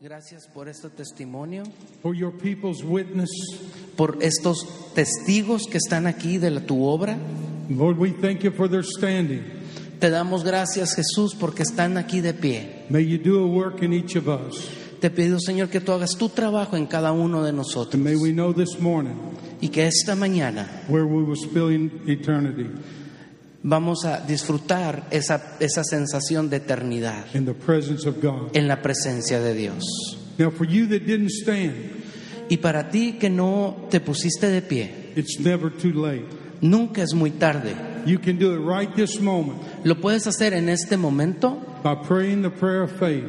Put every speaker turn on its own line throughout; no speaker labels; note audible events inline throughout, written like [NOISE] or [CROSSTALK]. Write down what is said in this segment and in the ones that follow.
Gracias por este testimonio,
for your people's witness.
por estos testigos que están aquí de la, tu obra.
Lord, we thank you for their standing.
Te damos gracias, Jesús, porque están aquí de pie.
May you do a work in each of us.
Te pido, Señor, que tú hagas tu trabajo en cada uno de nosotros
And may we know this morning
y que esta mañana
where we will spend eternity
vamos a disfrutar esa, esa sensación de eternidad
in the presence of God.
en la presencia de Dios.
Now, for you that didn't stand,
Y para ti que no te pusiste de pie,
it's never too late.
nunca es muy tarde.
You can do it right this moment
Lo puedes hacer en este momento
by praying the prayer of faith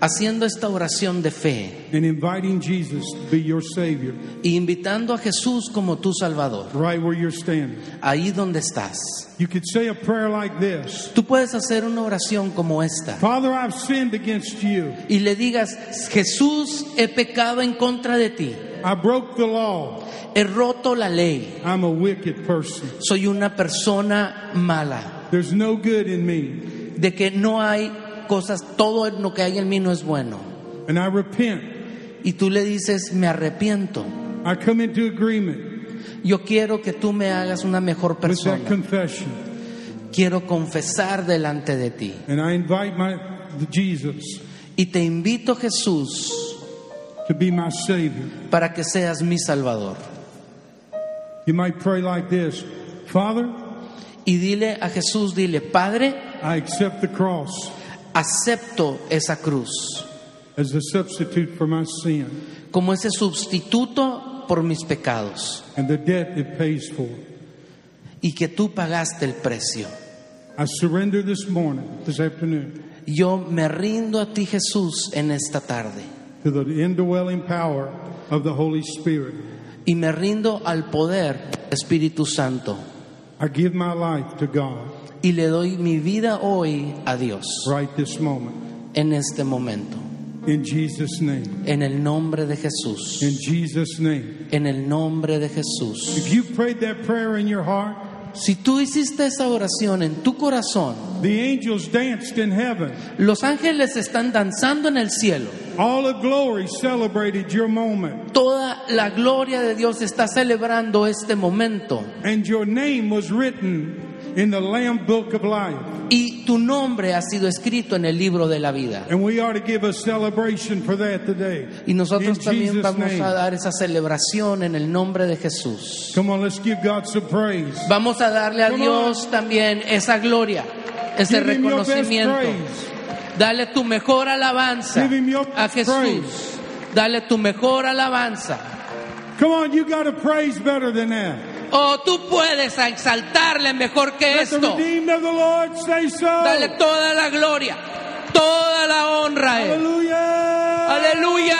haciendo esta oración de fe
and inviting Jesus to be your Savior
e invitando a Jesús como tu Salvador,
right where you're standing.
ahí donde estás.
You could say a prayer like this
Tú puedes hacer una oración como esta
Father, I've sinned against you.
y le digas, Jesús, he pecado en contra de ti,
I broke the law.
he roto la ley,
I'm a wicked person.
soy una persona mala,
There's no good in me.
de que no hay cosas, todo lo que hay en mí no es bueno.
And I repent.
Y tú le dices, me arrepiento,
I come into agreement
yo quiero que tú me hagas una mejor
with that
persona,
confession.
quiero confesar delante de ti.
And I invite my Jesus
Y te invito, Jesús,
to be my Savior.
para que seas mi Salvador.
You might pray like this Father,
Y dile a Jesús, dile, Padre,
I accept the cross
acepto esa cruz
as a substitute for my sin
como ese sustituto por mis pecados
and the debt it pays for.
y que tú pagaste el precio.
I surrender this morning, this afternoon,
Yo me rindo a ti, Jesús, en esta tarde
to the indwelling power of the Holy Spirit.
y me rindo al poder del Espíritu Santo
I give my life to God
y le doy mi vida hoy a Dios
right this moment.
en este momento.
In Jesus' name.
En el nombre de Jesús.
In Jesus' name.
En el nombre de Jesús.
If you prayed that prayer in your heart,
Si tú hiciste esa oración en tu corazón,
the angels danced in heaven.
los ángeles están danzando en el cielo.
All of glory celebrated your moment.
Toda la gloria de Dios está celebrando este momento.
And your name was written in the Lamb Book of Life.
Y tu nombre ha sido escrito en el libro de la vida.
And we ought to give a celebration for that today.
Y nosotros
In
también
Jesus'
vamos
name.
a dar esa celebración en el nombre de Jesús.
Come on, let's give God some praise.
Vamos a darle a
Come
Dios también esa gloria, ese
Give
reconocimiento. Dale tu mejor alabanza a Jesús.
praise.
Dale tu mejor alabanza.
Come on, you got to praise better than that.
O tú puedes exaltarle mejor que
Let
esto.
so.
Dale toda la gloria, toda la honra a Él.
Hallelujah.
Aleluya,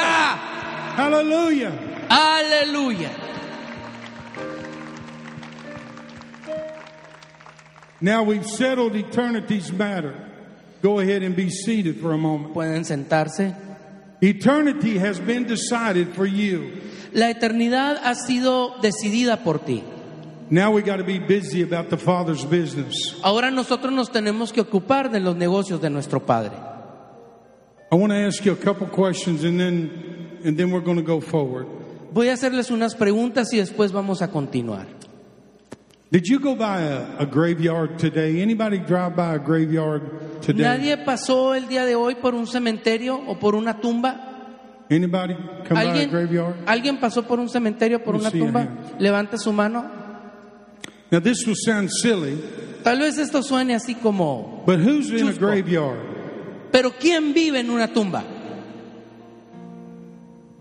Hallelujah.
aleluya.
Now we've settled eternity's matter. Go ahead and be seated for a moment.
Pueden sentarse.
Eternity has been decided for you.
La eternidad ha sido decidida por ti.
Now we got to be busy about the Father's business.
Ahora nosotros nos tenemos que ocupar de los negocios de nuestro Padre.
I want to ask you a couple questions and then and then we're going to go forward.
Voy a hacerles unas preguntas y después vamos a continuar.
Did you go by a, a graveyard today? Anybody drive by a graveyard today?
¿Nadie pasó el día de hoy por un cementerio o por una tumba?
Anybody come by a
¿Alguien,
graveyard?
¿Alguien pasó por un cementerio, por
Let me
una
see your
tumba?
hands.
Levante su mano.
Now this will sound silly,
Tal vez esto suene así como,
but who's in a graveyard?
pero ¿quién vive en una tumba?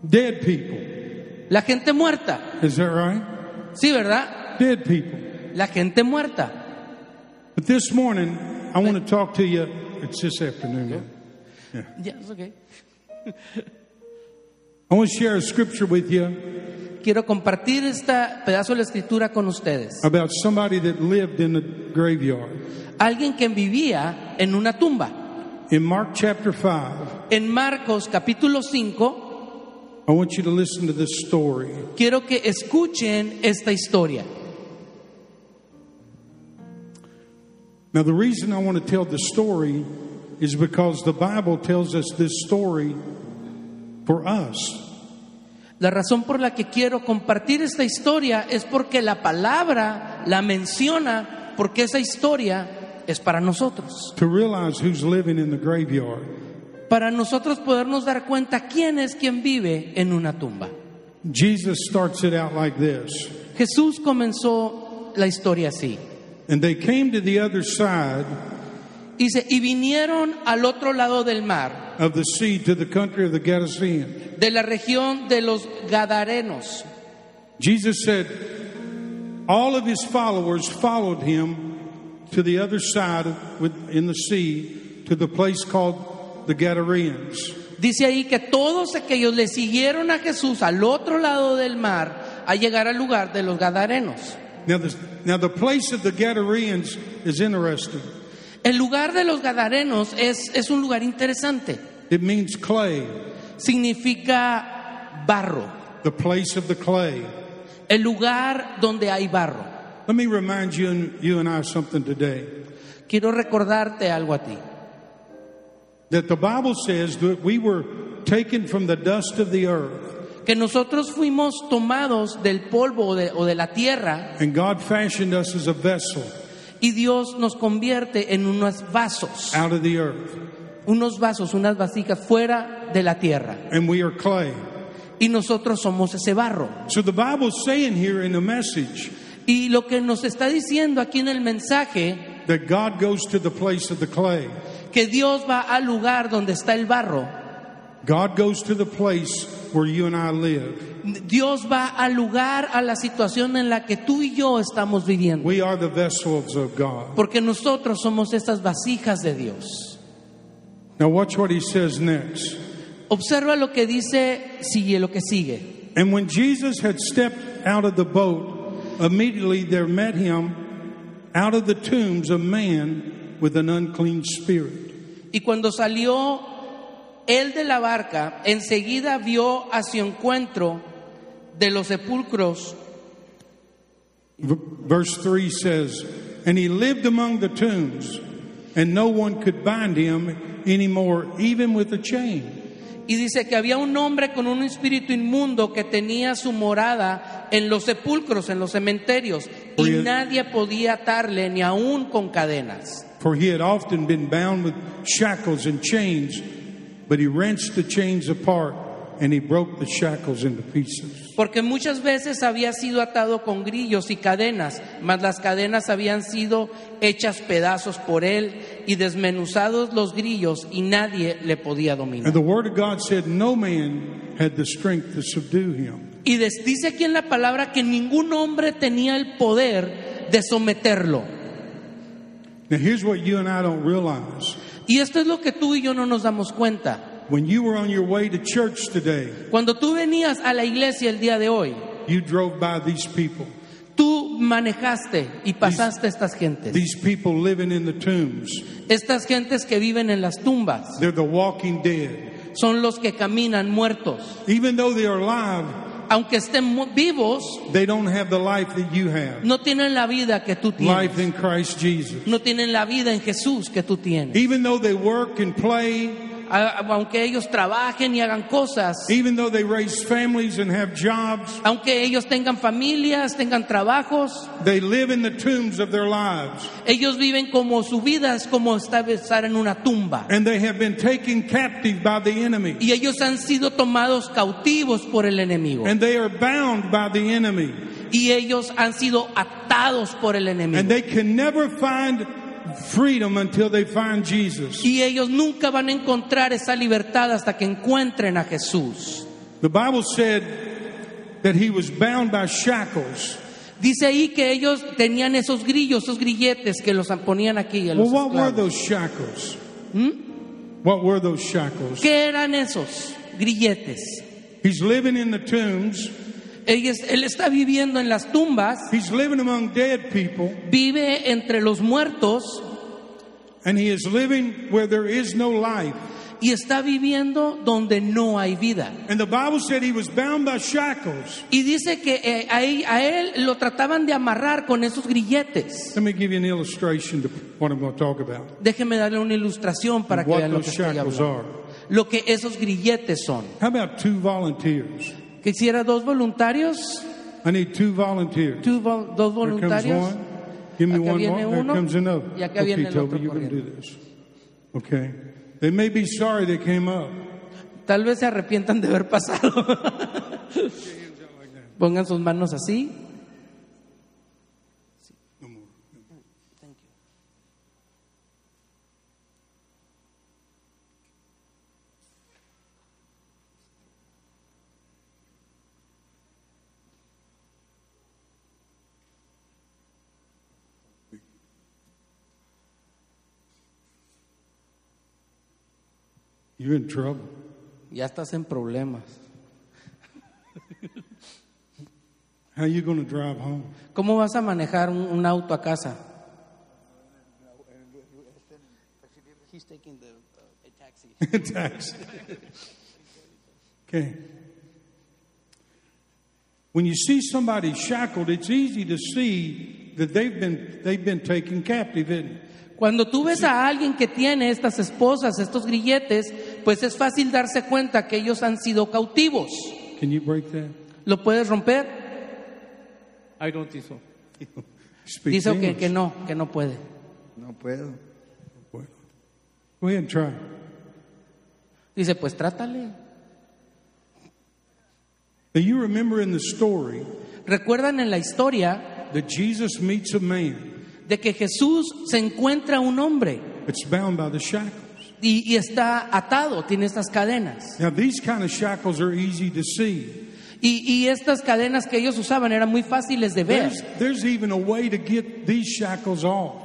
Dead people.
La gente muerta.
Is that right?
Sí, ¿verdad?
Dead people.
La gente muerta.
But this morning, I want to talk to you. It's this afternoon. Yeah.
Ya, es ok.
I want to share a scripture with you
Quiero compartir este pedazo de la escritura con ustedes.
about somebody that lived in the graveyard.
Alguien que vivía en una tumba.
In Mark chapter 5,
En Marcos capítulo 5,
I want you to listen to this story.
quiero que escuchen esta historia.
Now, the reason I want to tell the story is because the Bible tells us this story for us.
La razón por la que quiero compartir esta historia es porque la palabra la menciona, porque esa historia es para nosotros.
To realize who's living in the graveyard.
Para nosotros podernos dar cuenta quién es quien vive en una tumba.
Jesus starts it out like this.
Jesús comenzó la historia así.
And they came to the other side
Dice, y vinieron al otro lado del mar,
of the sea to the country of the Gadarenes.
de la región de los Gadarenos.
Jesus said, all of his followers followed him to the other side in the sea to the place called the Gadarenes.
Dice ahí que todos aquellos le siguieron a Jesús al otro lado del mar a llegar al lugar de los Gadarenos.
Now the, now the place of the Gadarenes is interesting.
El lugar de los Gadarenos es, es un lugar interesante.
It means clay,
Significa barro,
the place of the clay.
el lugar donde hay barro.
Let me remind you and, you and I something today.
Quiero recordarte algo a ti.
That the Bible says that we were taken from the dust of the earth
Que nosotros fuimos tomados del polvo o de, o de la tierra
and God fashioned us as a vessel
y Dios nos convierte en unos vasos,
out of the earth.
unos vasos, unas vasijas fuera de la tierra.
And we are clay.
Y nosotros somos ese barro.
So the Bible's saying here in the message
Y lo que nos está diciendo aquí en el mensaje,
that God goes to the place of the clay.
que Dios va al lugar donde está el barro.
God goes to the place where you and I live.
Dios va al lugar, a la situación en la que tú y yo estamos viviendo.
We are the vessels of God.
Porque nosotros somos estas vasijas de Dios.
Now watch what he says next.
Observa lo que dice, sigue lo que sigue.
And when Jesus had stepped out of the boat, immediately there met him out of the tombs a man with an unclean spirit.
Y cuando salió él de la barca, enseguida vio a su encuentro de los sepulcros.
Verse 3 says, And he lived among the tombs, and no one could bind him anymore, even with a chain.
Y dice que había un hombre con un espíritu inmundo que tenía su morada en los sepulcros, en los cementerios, y nadie podía atarle ni aún con cadenas.
For he had often been bound with shackles and chains, but he wrenched the chains apart and he broke the shackles into pieces.
Porque muchas veces había sido atado con grillos y cadenas, mas las cadenas habían sido hechas pedazos por él y desmenuzados los grillos y nadie le podía dominar.
And the word of God said no man had the strength to subdue him.
Y dice aquí en la palabra que ningún hombre tenía el poder de someterlo.
Now here's what you and I don't realize.
Y esto es lo que tú y yo no nos damos cuenta.
When you were on your way to church today,
Cuando tú venías a la iglesia el día de hoy,
you drove by these people.
tú manejaste y pasaste estas gentes.
These people living in the tombs.
Estas gentes que viven en las tumbas
They're the walking dead.
son los que caminan muertos.
Even though they are alive,
Aunque estén vivos,
they don't have the life that you have.
no tienen la vida que tú
Life in Christ Jesus.
No tienen la vida en Jesús que tú tienes.
Even though they work and play,
Aunque ellos trabajen y hagan cosas,
even though they raise families and have jobs,
aunque ellos tengan familias, tengan trabajos,
they live in the tombs of their lives.
ellos viven como su vida es como estar en una tumba.
And they have been taken captive by the enemy.
Y ellos han sido tomados cautivos por el enemigo.
And they are bound by the enemy.
Y ellos han sido atados por el
And
enemigo.
they can never find freedom until they find Jesus.
Y ellos nunca van a encontrar esa libertad hasta que encuentren a Jesús.
The Bible said that he was bound by shackles.
Dice ahí que ellos tenían esos grillos, esos grilletes que los ponían aquí. a
Well,
los
what were those shackles? What were those shackles?
¿Qué eran esos grilletes?
He's living in the tombs.
Él está viviendo en las tumbas,
He's living among dead people.
vive entre los muertos
And he is living where there is no life.
y está viviendo donde no hay vida.
And the Bible said he was bound by shackles.
Y dice que eh, a, él, a él lo trataban de amarrar con esos grilletes.
Let me give you an illustration to what I'm going to talk about.
Déjeme darle una ilustración para que vean lo que
those
estoy
shackles
hablando.
are.
Lo que esos grilletes son.
How about two volunteers?
Quisiera dos voluntarios,
I need two volunteers.
two vol- dos
Here comes
voluntarios.
one. Give me
Acá
one
viene
more. There
uno,
comes another.
y acá
okay,
viene el
Toby,
otro
you can do this. Okay. They may be sorry they came up.
Tal vez se arrepientan de haber pasado. Pongan sus manos así.
You're in trouble.
Ya estás en problemas.
How you going to drive home?
¿Cómo vas a manejar un, un auto a casa? [LAUGHS]
Taxi. Okay. When you see somebody shackled, it's easy to see that they've been they've been taken captive, isn't it?
Cuando tú ves a alguien que tiene estas esposas, estos grilletes, pues es fácil darse cuenta que ellos han sido cautivos.
Can you break that?
¿Lo puedes romper?
I don't think so.
Dice que, que no, que no puede.
No puedo.
Well, Go ahead and try.
Dice, pues trátale.
You remember in the story
Recuerdan en la historia
that Jesus meets a man
de que Jesús se encuentra un hombre
that's bound by the shackles.
Y, y está atado, tiene estas cadenas.
Now these kind of shackles are easy to see.
Y, y estas cadenas que ellos usaban eran muy fáciles de ver.
There's, there's even a way to get these shackles off.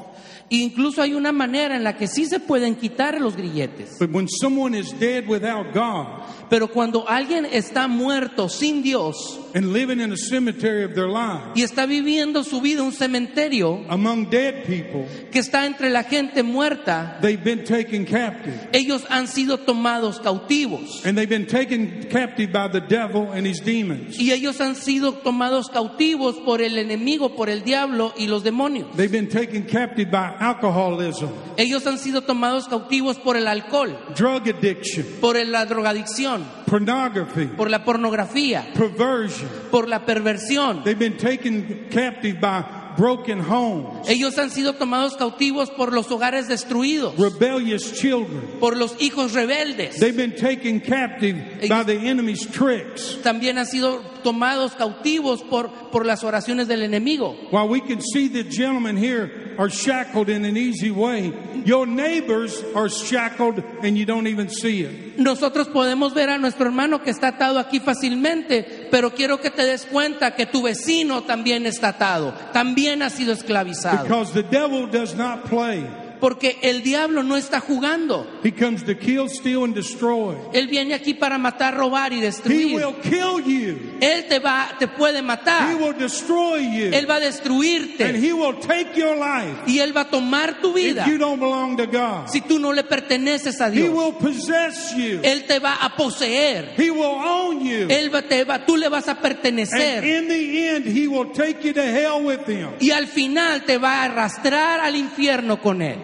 Incluso hay una manera en la que sí se pueden quitar los grilletes.
But when someone is dead without God
Pero cuando alguien está muerto sin Dios
and living in a cemetery of their lives
y está viviendo su vida un cementerio
among dead people,
que está entre la gente muerta,
they've been taken captive.
ellos han sido tomados cautivos.
And they've been taken captive by the devil and his demons.
Y ellos han sido tomados cautivos por el enemigo, por el diablo y los demonios.
They've been taken captive by alcoholism,
Ellos han sido tomados cautivos por el alcohol,
drug addiction,
por la drogadicción,
pornography,
por la pornografía,
perversion.
Por la perversión.
They've been taken captive by broken homes,
Ellos han sido tomados cautivos por los hogares destruidos,
rebellious children.
por los hijos rebeldes.
They've been taken captive by the enemy's tricks.
También han sido tomados cautivos por, por las oraciones del enemigo.
While we can see the gentlemen here are shackled in an easy way, your neighbors are shackled and you don't even see it.
Nosotros podemos ver a nuestro hermano que está atado aquí fácilmente, pero quiero que te des cuenta que tu vecino también está atado, también ha sido esclavizado.
Because the devil does not play.
Porque el diablo no está jugando.
He comes to kill, steal, and destroy.
Él viene aquí para matar, robar y
He
destruir.
will kill you.
Él te va, te puede
He
matar.
will destroy you.
Él va a
And
destruirte
he will take your life
y él va a tomar tu vida
if you don't belong to God.
si tú no le perteneces a
He
Dios.
will possess you.
Él te va a poseer.
He will own you.
Él va, te va, tú le vas a
And
pertenecer.
in the end, he will take you to hell with him.
Y al final te va a arrastrar al infierno con él.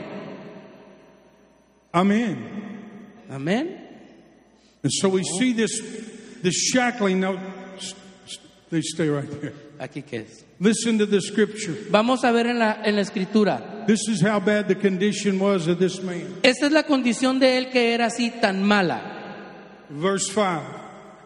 Amen.
Amén.
And so we see this, this shackling. Now, they stay right there.
Aquí que es.
Listen to the scripture.
Vamos a ver en la, en la escritura.
This is how bad the condition was of this man.
Esta es la condición de él que era así tan mala.
Verse 5.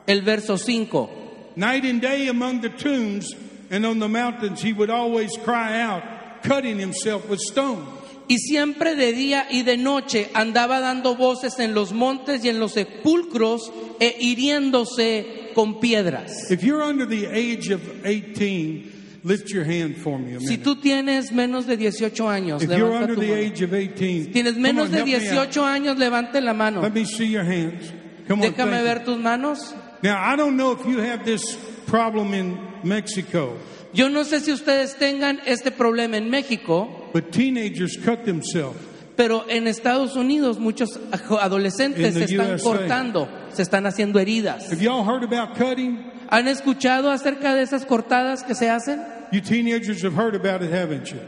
El verso 5.
Night and day among the tombs and on the mountains, he would always cry out, cutting himself with stones.
Y siempre de día y de noche andaba dando voces en los montes y en los sepulcros e hiriéndose con piedras.
If you're under the age of 18, lift your hand for me a
Si tú tienes menos de 18 años,
If you're
levanta
under
tu
the
mano.
age of 18,
Tienes
come
menos
on,
de
help me out.
18 años, levante la mano.
Let me see your hands. Come on,
Déjame
you.
ver tus manos.
Now, I don't know if you have this problem in Mexico,
Yo no sé si ustedes tengan este problema en México,
but teenagers cut themselves.
Pero en Estados Unidos muchos adolescentes se están
USA.
cortando, se están haciendo heridas.
Have y'all heard about cutting?
¿Han escuchado acerca de esas cortadas que se hacen?
You teenagers have heard about it, haven't you?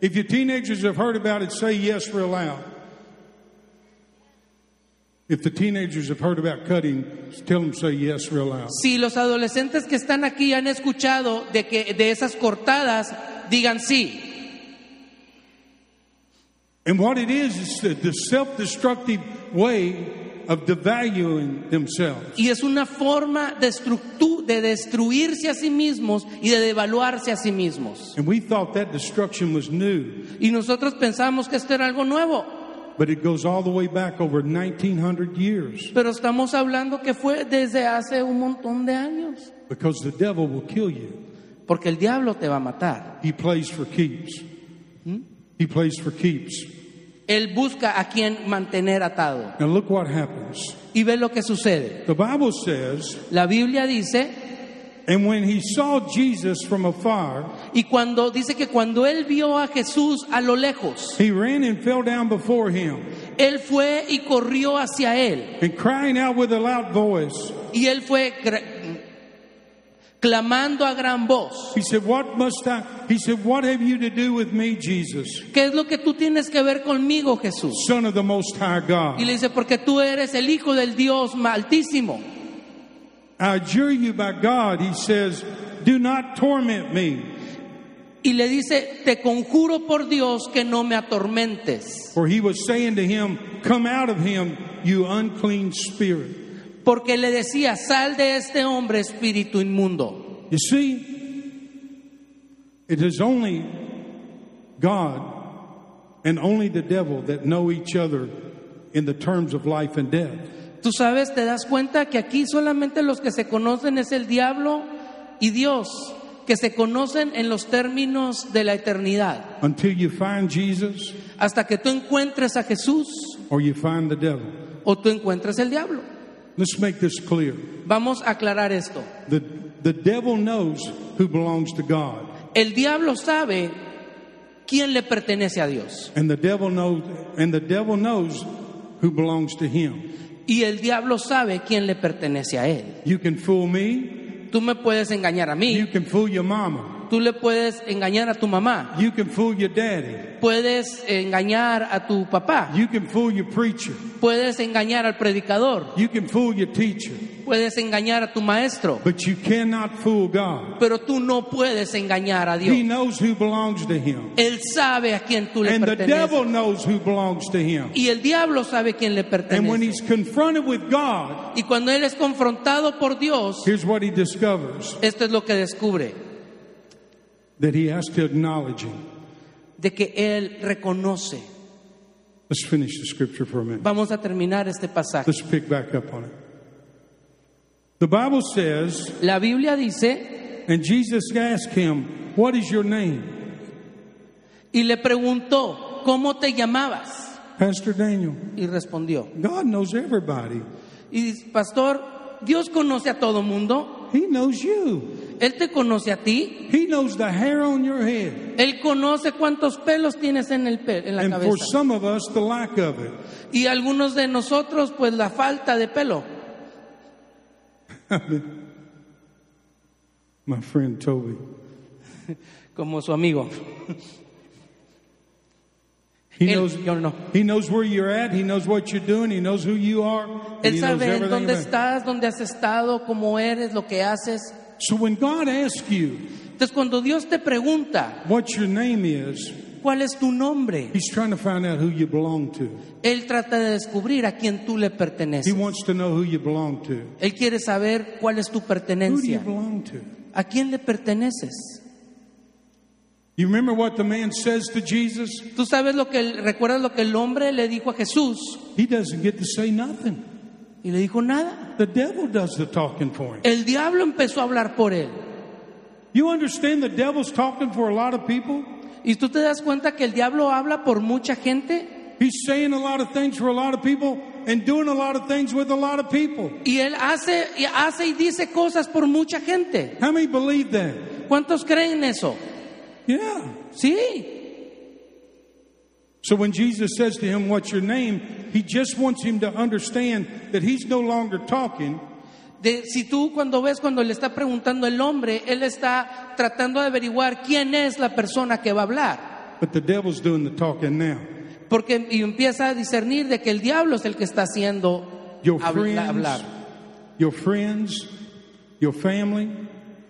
If you teenagers have heard about it, say yes real loud. If the teenagers have heard about cutting, tell them say yes real loud.
Si los adolescentes que están aquí han escuchado de que de esas cortadas, digan sí.
And what it is is the, self-destructive way of devaluing themselves.
Y es una forma de, de destruirse a sí mismos y de devaluarse a sí mismos.
And we thought that destruction was new,
Y nosotros pensamos que esto era algo nuevo,
but it goes all the way back over 1900 years
pero estamos hablando que fue desde hace un montón de años.
because the devil will kill you.
Porque el diablo te va a matar.
He plays for keeps. He plays for keeps.
Él busca a quien mantener atado.
Now look what happens.
Y ve lo que sucede.
The Bible says,
La Biblia dice,
and when he saw Jesus from afar,
y cuando dice que cuando él vio a Jesús a lo lejos,
he ran and fell down before him,
él fue y corrió hacia él.
and crying out with a loud voice,
Y él fue clamando a gran voz.
he said, What must I? He said, What have you to do with me, Jesus,
¿Qué es lo que tú tienes que ver conmigo, Jesús?
Son of the Most High God?
Y le dice, porque tú eres el Hijo del Dios altísimo.
I adjure you by God, he says, do not torment me,
Y le dice, te conjuro por Dios que no me atormentes.
for he was saying to him, Come out of him, you unclean spirit.
Porque le decía, sal de este hombre espíritu inmundo.
You see, it is only God and only the devil that know each other in the terms of life and death.
Tú sabes, te das cuenta que aquí solamente los que se conocen es el diablo y Dios, que se conocen en los términos de la eternidad.
Until you find Jesus
Hasta que tú encuentres a Jesús
or you find the devil.
o tú encuentres el diablo.
Let's make this clear.
Vamos a aclarar esto.
The, the devil knows who belongs to God,
El diablo sabe quién le pertenece a Dios.
and the devil knows and the devil knows who belongs to him.
Y el diablo sabe quién le pertenece a él.
You can fool me,
Tú me puedes engañar a
you
mí,
can fool your mama,
tú le puedes engañar a tu mamá,
you can fool your daddy,
puedes engañar a tu papá,
you can fool your preacher,
puedes engañar al predicador,
you can fool your teacher,
puedes engañar a tu maestro,
but you cannot fool God.
pero tú no puedes engañar a
He
Dios.
knows who belongs to him.
Él sabe a quién tú le
And the devil
perteneces.
knows who belongs to him.
Y el diablo sabe quién le
And when
pertenece.
he's confronted with God,
Y cuando él es confrontado por Dios,
here's what he discovers
esto es lo que descubre,
that he has to acknowledge him.
de que él reconoce.
Let's finish the scripture for a minute.
Vamos a terminar este pasaje.
Let's pick back up on it. The Bible says,
La Biblia dice,
and Jesus asked him, What is your name?
y le preguntó, ¿cómo te llamabas?
Pastor Daniel.
Y respondió,
God knows everybody.
y dice, pastor, Dios conoce a todo mundo,
He knows you.
Él te conoce a ti,
He knows the hair on your head.
Él conoce cuántos pelos tienes en, el pe- en la
And for
cabeza.
some of us, the lack of it.
Y algunos de nosotros, pues la falta de pelo. [LAUGHS]
My friend Toby.
como su amigo.
He
Él-
knows,
yo no.
he knows where you're at. He knows what you're doing. He knows who you are.
Él sabe dónde estás, dónde has estado, cómo eres, lo que haces.
So when God asks you
Entonces cuando Dios te pregunta,
what your name is,
¿cuál es tu nombre?
He's trying to find out who you belong to.
Él trata de descubrir a quién tú le
He
perteneces.
wants to know who you belong to.
Él quiere saber cuál es tu
Who do you
pertenencia.
belong to?
¿A quién le perteneces?
You remember what the man says to Jesus?
Tú sabes lo que recuerdas lo que el hombre le dijo a Jesús
He doesn't get to say nothing.
Y le dijo nada.
The devil does the talking for him.
El diablo empezó a hablar por él.
You understand the devil's talking for a lot of people?
Y tú te das cuenta que el diablo habla por mucha gente
He's saying a lot of things for a lot of people and doing a lot of things with a lot of people.
y él hace y hace y dice cosas por mucha gente.
How many believe that?
¿Cuántos creen eso?
Yeah.
Sí.
So when Jesus says to him, What's your name? he just wants him to understand that he's no longer talking,
De, si tú cuando ves cuando le está preguntando el hombre, él está tratando de averiguar quién es la persona que va a hablar.
but the devil's doing the talking now.
Porque y empieza a discernir de que el diablo es el que está haciendo
Your
habla-
friends,
hablar.
your friends, your family,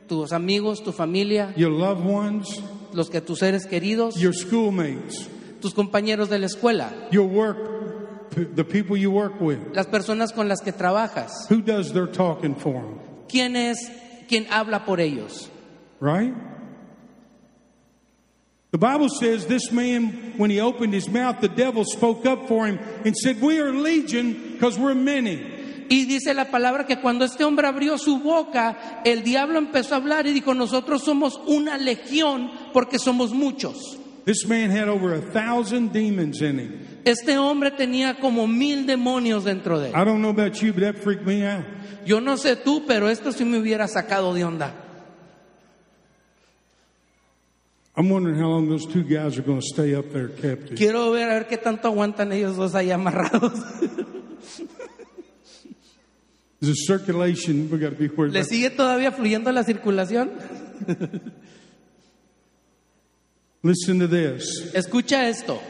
Tus amigos, tu familia,
your loved ones,
los que tus seres queridos,
your schoolmates,
tus compañeros de la escuela,
your work, the people you work with.
las personas con las que trabajas.
Who does their talking for them?
¿Quién es quien habla por ellos?
Right? The Bible says this man, when he opened his mouth, the devil spoke up for him and said, We are legion because we're many.
Y dice la palabra que cuando este hombre abrió su boca, el diablo empezó a hablar y dijo, nosotros somos una legión porque somos muchos.
This man had over a thousand demons in him.
Este hombre tenía como mil demonios dentro de él.
I don't know about you, but that freaked me out.
Yo no sé tú, pero esto sí me hubiera sacado de onda.
I'm wondering how long those two guys are going to stay up there captive.
Quiero ver a ver qué tanto aguantan ellos dos ahí amarrados.
Is the circulation? We got to be worried
¿Le sigue todavía fluyendo la circulación? [LAUGHS]
Listen to this.
Escucha esto.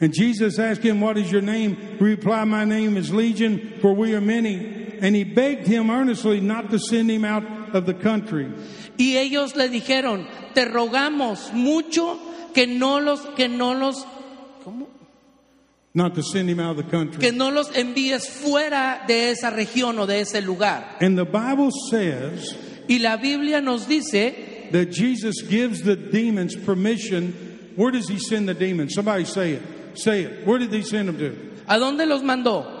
And Jesus asked him, What is your name? He replied, My name is Legion, for we are many. And he begged him earnestly not to send him out of the country.
Y ellos le dijeron, te rogamos mucho que no los, que no los, ¿cómo?
Not to send him out of the country.
Que no los envíes fuera de esa región o de ese lugar.
And the Bible says
Y la Biblia nos dice
that Jesus gives the demons permission. Where does he send the demons? Somebody say it. Say it. Where did he send them to?
¿A dónde los mandó?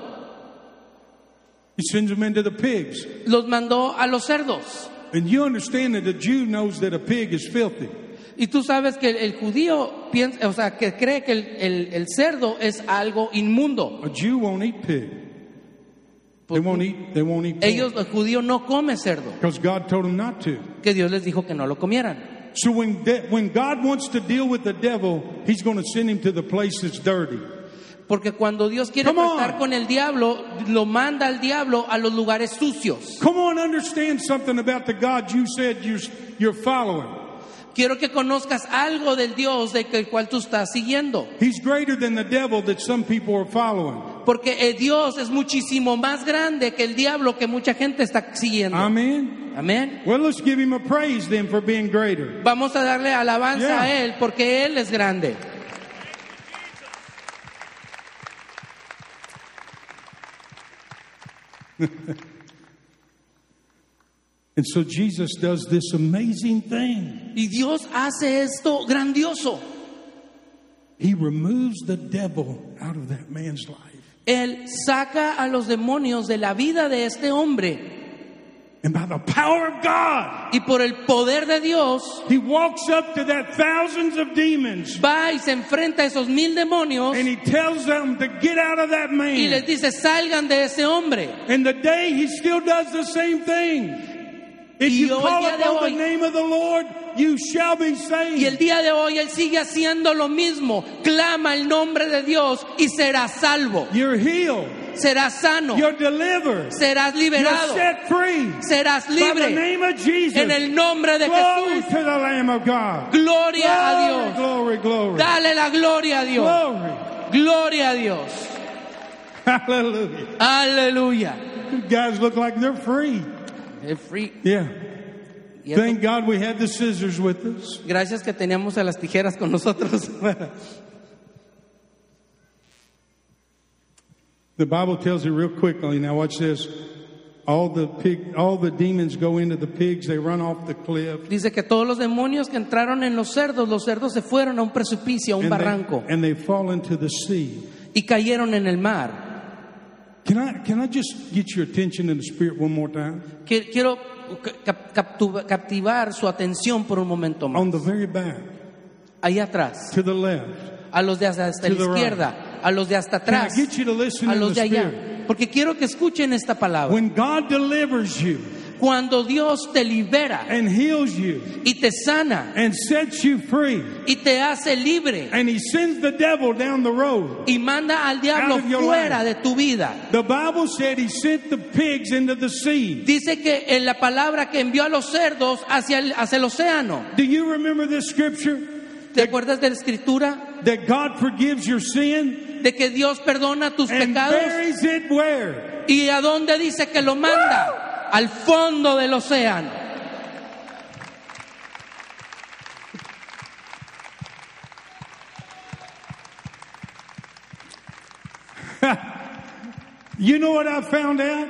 He sends them into the pigs.
Los mandó a los cerdos.
And you understand that the Jew knows that a pig is filthy.
Y tú sabes que el, el judío piensa, o sea, que cree que el, el- el cerdo es algo inmundo.
A Jew won't eat pig. They won't eat. They won't eat
Ellos, el judío no come cerdo,
because God told them not to.
que Dios les dijo que no lo comieran.
So when de- when God wants to deal with the devil, He's going to send him to the place that's dirty.
Porque cuando Dios quiere tratar con el diablo, lo manda al diablo a los lugares sucios.
Come on, understand something about the God you said you're, you're following.
Quiero que conozcas algo del Dios del cual tú estás siguiendo.
He's greater than the devil that some people are following.
Porque el Dios es muchísimo más grande que el diablo que mucha gente está siguiendo.
Amen.
Amén.
Well, let's give him a praise then for being greater.
Vamos a darle alabanza
Yeah.
a Él porque Él es grande. [LAUGHS]
And so Jesus does this amazing thing.
Y Dios hace esto grandioso.
He removes the devil out of that man's life.
Él saca a los demonios de la vida de este hombre
And by the power of God,
y por el poder de Dios
he walks up to that thousands of demons
va y se enfrenta a esos mil demonios
and he tells them to get out of that
y les
man.
dice salgan de ese hombre.
And the day he still does the same thing. If
Y
you
hoy
call
día de
upon
hoy-
the name of the Lord, you shall be
Y el día de hoy Él sigue haciendo lo mismo. Clama el nombre de Dios y serás salvo.
You're healed.
Serás sano.
You're delivered.
Serás
You're
liberado.
set free.
Serás
By the
libre.
name of Jesus.
En el nombre de
Glory
Jesús.
to the Lamb of God.
Gloria a Dios.
glory, glory.
Dale la gloria a Dios.
Glory.
Gloria a Dios. [LAUGHS]
Hallelujah.
Aleluya.
You guys look like they're free.
El free-
Yeah.
y esto-
Thank God we had the scissors with us.
Gracias que teníamos a las tijeras con nosotros. [LAUGHS]
The Bible tells you real quickly. Now watch this. All the pig, all the demons go into the pigs. They run off the cliff.
Dice que todos los demonios que entraron en los cerdos, los cerdos se fueron a un precipicio, a un
and,
barranco
they, and they fall into the sea.
y cayeron en el mar.
Can I, can I just get your attention in the spirit one more time?
Quiero captivar su atención por un momento más.
On the very back,
Ahí atrás,
to the left.
a los de hasta, la
the right.
izquierda, a los de hasta
Can I
atrás,
get you to listen
a los
the
de allá.
spirit?
Porque quiero que escuchen esta palabra.
When God delivers you,
Cuando Dios te libera
and heals you
y te sana
and sets you free,
y te hace libre
and He sends the devil down the road.
y manda al diablo
Out of your
fuera
life.
de tu vida.
The Bible said He sent the pigs into the sea.
Dice que en la palabra que envió a los cerdos hacia el, hacia el océano.
Do you remember this scripture?
¿Te acuerdas de la escritura?
That God forgives your sin
De que Dios perdona tus
and
pecados.
buries it where?
¿Y a dónde dice que lo manda? Al fondo del océano. [LAUGHS]
You know what I found out?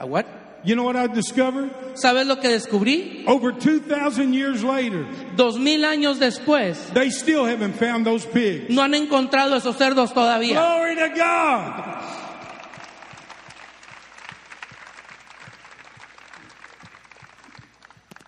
¿A what?
You know what I discovered?
¿Sabes lo que descubrí?
Over 2,000 years later,
Dos mil años después,
they still haven't found those pigs.
no han encontrado esos cerdos todavía.
Glory to God.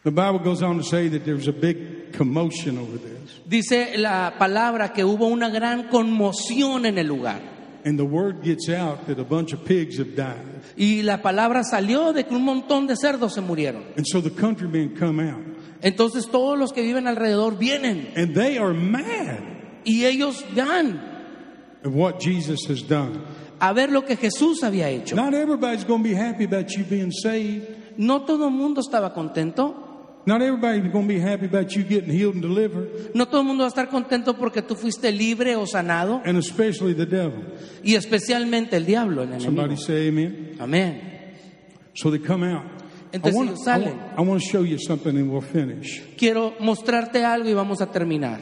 The Bible goes on to say that there's a big commotion over this.
Dice la palabra que hubo una gran conmoción en el lugar.
And the word gets out that a bunch of pigs have died.
Y la palabra salió de que un montón de cerdos se murieron.
And so the countrymen come out.
Entonces todos los que viven alrededor vienen
And they are mad
y ellos van
at what Jesus has done.
a ver lo que Jesús había hecho.
Not everybody's going to be happy about you being saved.
No todo el mundo estaba contento.
Not everybody's going to be happy about you getting healed and delivered.
No todo el mundo va a estar contento porque tú fuiste libre o sanado.
And especially the devil.
Y especialmente el diablo, el
Somebody
enemigo.
say amen.
Amén.
So they come out. I
Entonces
I,
salen.
want, I want to show you something and we'll finish.
Quiero mostrarte algo y vamos a terminar.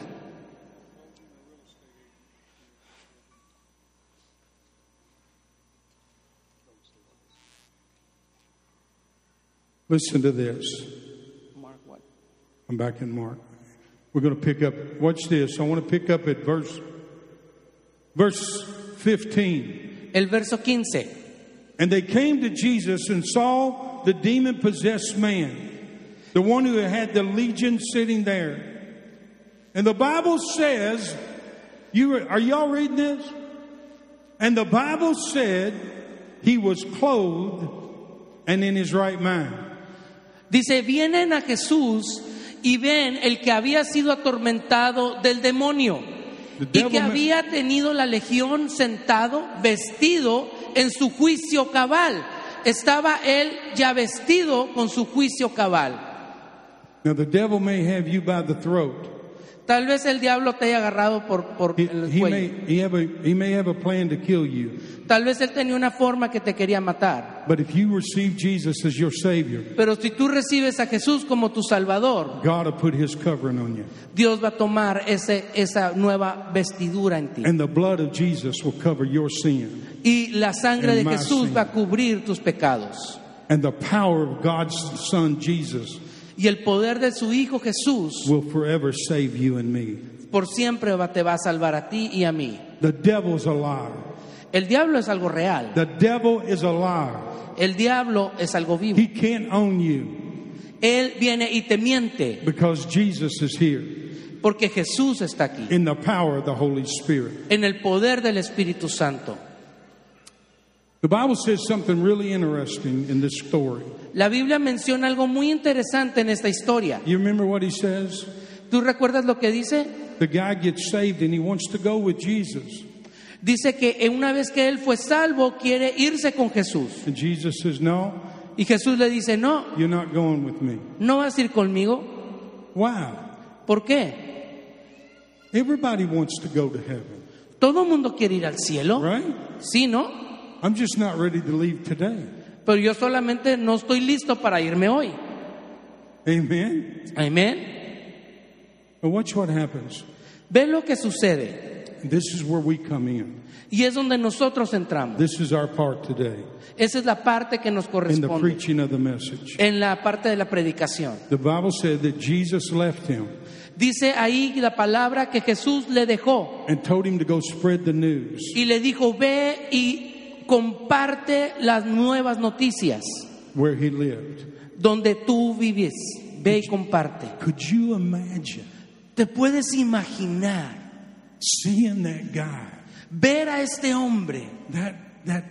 Listen to this. I'm back in Mark. We're going to pick up, watch this. I want to pick up at verse, verse 15.
El verso 15.
And they came to Jesus and saw the demon possessed man, the one who had the legion sitting there. And the Bible says, you are y'all reading this? And the Bible said he was clothed and in his right mind.
Dice, vienen a Jesús y ven el que había sido atormentado del demonio y que había tenido la legión sentado, vestido en su juicio cabal. Estaba él ya vestido con su juicio cabal.
Now the devil may have you by the throat.
Tal vez el diablo te haya agarrado por, por
He,
el
he
cuello.
may, he, have a, he may have a plan to kill you.
Tal vez él tenía una forma que te quería matar.
But if you receive Jesus as your Savior,
Pero si tú recibes a Jesús como tu Salvador,
God will put His covering on you.
Dios va a tomar ese, esa nueva vestidura en ti.
And the blood of Jesus will cover your sin.
Y la sangre de Jesús
sin.
va a cubrir tus pecados.
And the power of God's Son, Jesus,
Y el poder de su Hijo Jesús
will forever save you and me.
por siempre te va a salvar a ti y a mí.
The devil's a liar.
El diablo es algo real.
The devil is a liar.
El diablo es algo vivo.
He can't own you
Él viene y te miente
because Jesus is here
porque Jesús está aquí.
in the power of the Holy Spirit.
En el poder del Espíritu Santo.
The Bible says something really interesting in this story.
La Biblia menciona algo muy interesante en esta historia.
You remember what he says?
¿Tú recuerdas lo que dice?
The guy gets saved and he wants to go with Jesus.
Dice que una vez que él fue salvo, quiere irse con Jesús.
And Jesus says, No,
Y Jesús le dice, no,
you're not going with me.
no vas a ir conmigo.
Why?
¿Por qué?
Everybody wants to go to heaven,
Todo mundo quiere ir al cielo.
right?
Sí, ¿no?
I'm just not ready to leave today.
Pero yo solamente no estoy listo para irme hoy.
Amen?
Amén.
But watch what happens.
Ve lo que sucede.
This is where we come in.
Y es donde nosotros entramos.
This is our part today
Esa es la parte que nos
in the
corresponde.
preaching of the message.
En la parte de la predicación.
The Bible said that Jesus left him
Dice ahí la palabra que Jesús le dejó
and told him to go spread the news
y le dijo, ve y comparte las nuevas noticias
where he lived.
donde tú vives. Ve y comparte.
Could you imagine
¿Te puedes imaginar
seeing that guy,
ver a este hombre,
that, that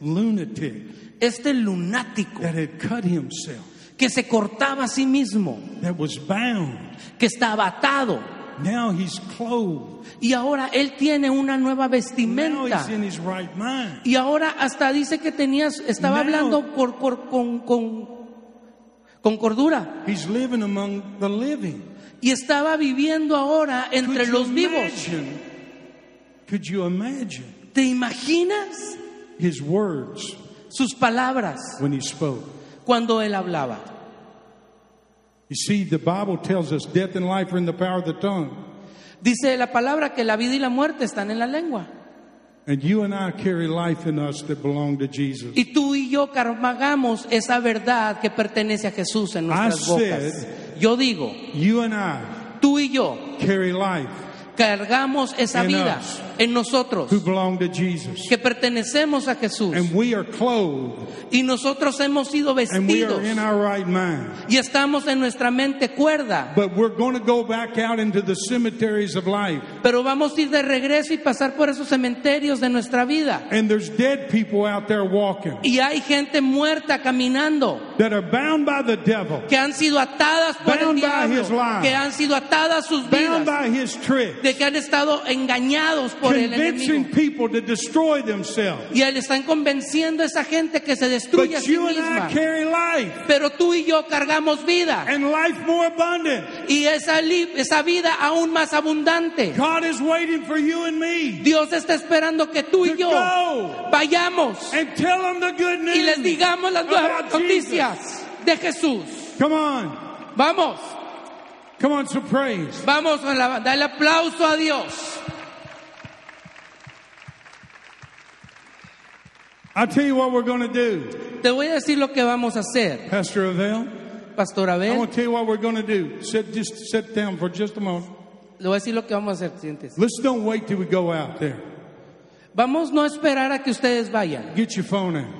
lunatic
este lunático
that had cut himself
que se cortaba a sí mismo,
that was bound.
que estaba atado.
Now he's clothed.
Y ahora él tiene una nueva
Now
vestimenta.
he's in his right mind.
Y ahora hasta dice que tenías, estaba
Now-
hablando por, por- con, con, con cordura.
He's living among the living.
Y estaba viviendo ahora entre
Could you
los vivos.
imagine? Could you imagine
¿Te imaginas
his words
sus palabras
when he spoke?
cuando él hablaba?
You see, the Bible tells us death and life are in the power of the tongue.
Dice la palabra que la vida y la muerte están en la lengua.
And you and I carry life in us that belong to Jesus.
Y tú y yo cargamos esa verdad que pertenece a Jesús en nuestras
I
bocas.
said-
Yo digo,
You and I
tú y yo
carry life
cargamos esa vida
us.
En nosotros
who belong to Jesus.
que pertenecemos a Jesús.
And we are clothed
Y nosotros hemos sido
and we
vestidos
are in our right mind.
y estamos en nuestra mente cuerda.
But we're going to go back out into the cemeteries of life.
Pero vamos a ir de regreso y pasar por esos cementerios de nuestra vida.
And there's dead people out there walking
Y hay gente muerta caminando,
that are bound by the devil,
que han sido atadas por el
by his lies.
que han sido atadas sus
bound
vidas,
by his trick,
de que han estado engañados por el
convincing
enemigo.
people to destroy themselves.
Y le están convenciendo a esa gente que se destruye a
But
sí
you and
misma.
I carry life
Pero tú y yo cargamos vida.
and life more abundant.
Y esa, esa vida aún más abundante.
God is waiting for you and me
Dios está esperando que tú y yo vayamos
and tell them the good
y les
news.
digamos las nuevas
about Jesus.
noticias de Jesús.
Come on,
Vamos,
come on, some praise.
vamos a la- dale aplauso a Dios.
I'll tell you what we're going to do,
Te voy a decir lo que vamos a hacer,
Pastor Avell.
Pastor Abel.
want to tell you what we're going to do. Sit, just sit down for just a moment.
Le voy a decir lo que vamos a hacer, sientes.
Let's don't wait till we go out there.
Vamos no esperar a que ustedes vayan.
Get your phone out.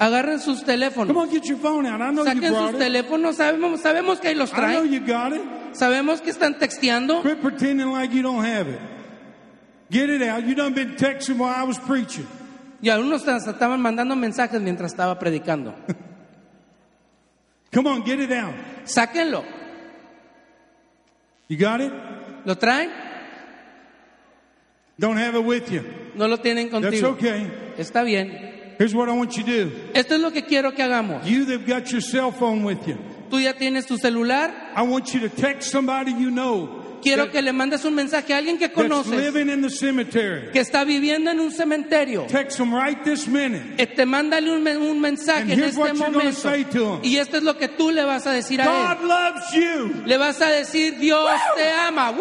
Agarren sus teléfonos.
Come on, get your phone out. I know you
Saquen
brought
sus
it.
teléfonos. Sabemos, sabemos que ahí los
I know
traen.
you got it.
Sabemos que están texteando.
Quit pretending like you don't have it. Get it out. You done been texting while I was preaching.
Y algunos estaban mandando mensajes mientras estaba predicando. [LAUGHS]
Come on, get it out.
Sáquenlo.
You got it?
¿Lo traen?
Don't have it with you.
No lo tienen
That's
contigo.
okay.
Está bien.
Here's what I want you to do.
Esto es lo que quiero que hagamos.
You that got your cell phone with you,
Tú ya tienes tu celular.
I want you to text somebody you know
Quiero que le mandes un mensaje a alguien que conoces, que está viviendo en un cementerio.
Minute.
Este, mándale un, un mensaje en este momento. Y esto es lo que tú le vas a decir a él.
God loves you.
Le vas a decir, Dios te ama.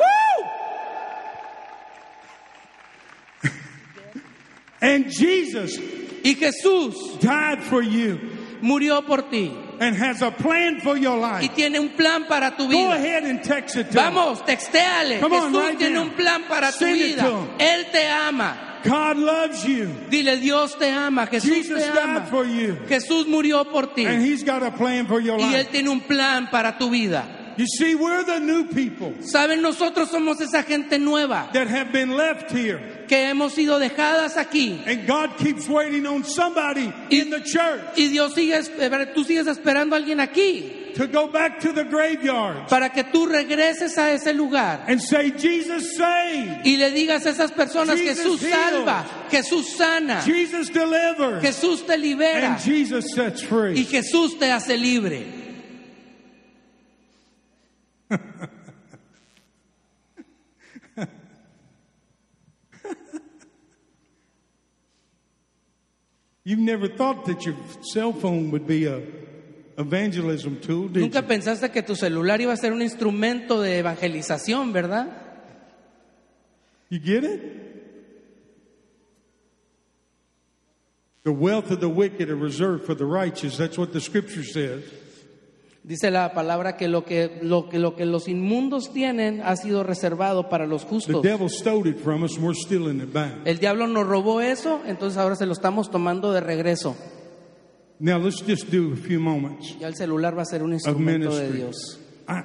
And Jesus
Y Jesús
died for you
murió por ti.
And has a plan for your
Y
life.
tiene un plan para tu
Go
vida.
ahead and text it to.
Vamos, textéale.
Come on,
Jesús
right
tiene
now.
un plan para tu
Send
vida. Él te ama.
God loves you.
Dile, Dios te ama. Jesús
Jesus
te
died
ama.
for you.
Jesús murió por ti.
And he's got a plan for your
Y Él
life.
tiene un plan para tu vida.
You see, we're the new people
Saben, nosotros somos esa gente nueva
that have been left here.
que hemos sido dejadas aquí.
And God keeps waiting on somebody in the church
Y Dios sigue, esper- tú sigues esperando a alguien aquí
to go back to the graveyards
para que tú regreses a ese lugar
and say, Jesus saved,
y le digas a esas personas,
Jesus
Jesús
heals.
salva, Jesús sana,
Jesus delivers,
Jesús te libera
and Jesus sets
y
free.
Jesús te hace libre. [LAUGHS]
You've never thought that your cell phone would be a evangelism tool, did
Nunca
you?
pensaste que tu celular iba a ser un instrumento de evangelización, ¿verdad?
You get it? The wealth of the wicked are reserved for the righteous. That's what the scripture says.
Dice la palabra que lo que, lo que lo que los inmundos tienen ha sido reservado para los
The
justos.
devil stole it from us and we're stealing it back.
El diablo nos robó eso, entonces ahora se lo estamos tomando de regreso.
Now let's just do a few moments
Ya el celular va a ser un instrumento de. Dios.
I,